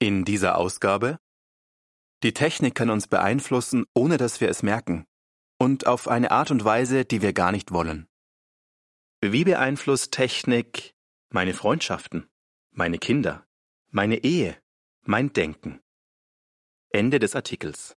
In dieser Ausgabe Die Technik kann uns beeinflussen, ohne dass wir es merken, und auf eine Art und Weise, die wir gar nicht wollen. Wie beeinflusst Technik meine Freundschaften, meine Kinder, meine Ehe, mein Denken? Ende des Artikels.